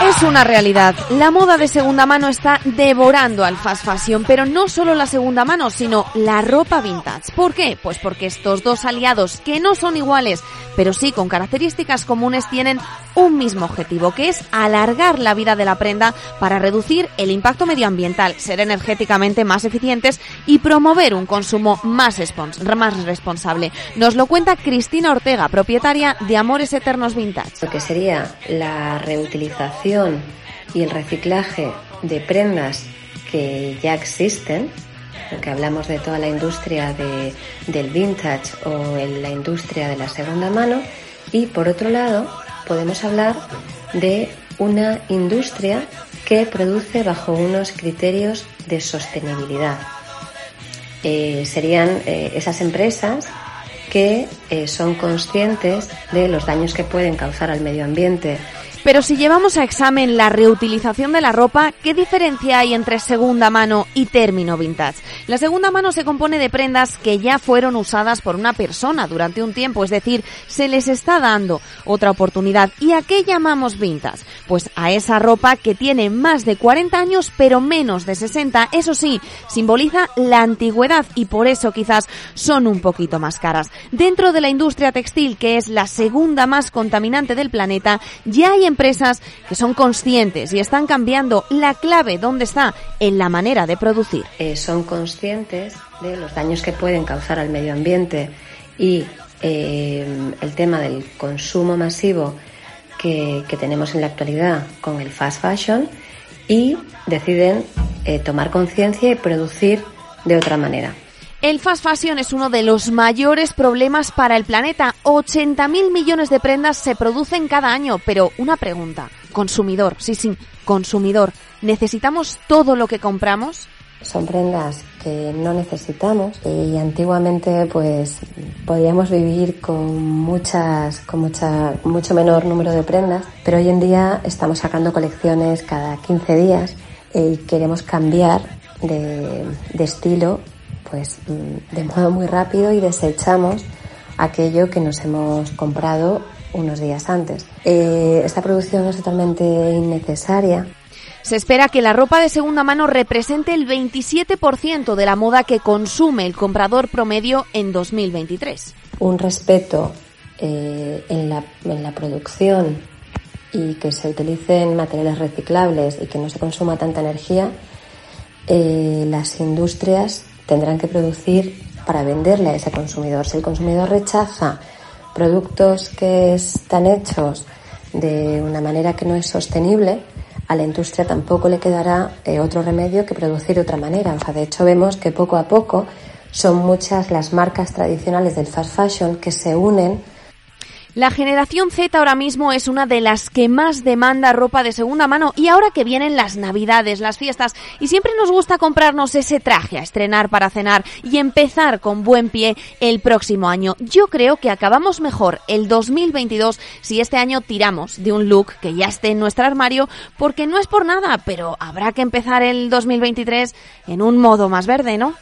Es una realidad. La moda de segunda mano está devorando al fast fashion, pero no solo la segunda mano, sino la ropa vintage. ¿Por qué? Pues porque estos dos aliados, que no son iguales, pero sí con características comunes, tienen un mismo objetivo, que es alargar la vida de la prenda para reducir el impacto medioambiental, ser energéticamente más eficientes y promover un consumo más, más responsable. Nos lo cuenta Cristina Ortega, propietaria de Amores Eternos Vintage. Lo que sería la reutilización y el reciclaje de prendas que ya existen, porque hablamos de toda la industria de, del vintage o en la industria de la segunda mano, y por otro lado podemos hablar de una industria que produce bajo unos criterios de sostenibilidad. Eh, serían eh, esas empresas que eh, son conscientes de los daños que pueden causar al medio ambiente pero si llevamos a examen la reutilización de la ropa, ¿qué diferencia hay entre segunda mano y término vintage? La segunda mano se compone de prendas que ya fueron usadas por una persona durante un tiempo, es decir, se les está dando otra oportunidad. ¿Y a qué llamamos vintage? Pues a esa ropa que tiene más de 40 años pero menos de 60. Eso sí, simboliza la antigüedad y por eso quizás son un poquito más caras. Dentro de la industria textil, que es la segunda más contaminante del planeta, ya hay empresas que son conscientes y están cambiando la clave dónde está en la manera de producir. Eh, son conscientes de los daños que pueden causar al medio ambiente y eh, el tema del consumo masivo que, tenemos en la actualidad con el fast fashion y deciden eh, tomar conciencia y producir de otra manera. El fast fashion es uno de los mayores problemas para el planeta. 80.000 millones de prendas se producen cada año. Pero una pregunta, consumidor, sí, sí, consumidor, ¿necesitamos todo lo que compramos? Son prendas que no necesitamos y antiguamente pues podíamos vivir con muchas con mucha mucho menor número de prendas, pero hoy en día estamos sacando colecciones cada 15 días y queremos cambiar de, de estilo pues mm, de modo muy rápido y desechamos aquello que nos hemos comprado unos días antes. Eh, esta producción es totalmente innecesaria. Se espera que la ropa de segunda mano represente el 27% de la moda que consume el comprador promedio en 2023. Un respeto eh, en, la, en, la, producción y que se utilicen materiales reciclables y que no se consuma tanta energía, eh, las industrias tendrán que producir para venderle a ese consumidor. Si el consumidor rechaza productos que están hechos de una manera que no es sostenible, a la industria tampoco le quedará eh, otro remedio que producir de otra manera. O sea, de hecho vemos que poco a poco son muchas las marcas tradicionales del fast fashion que se unen la generación Z ahora mismo es una de las que más demanda ropa de segunda mano y ahora que vienen las navidades, las fiestas y siempre nos gusta comprarnos ese traje a estrenar para cenar y empezar con buen pie el próximo año. Yo creo que acabamos mejor el 2022 si este año tiramos de un look que ya esté en nuestro armario porque no es por nada, pero habrá que empezar el 2023 en un modo más verde, ¿no?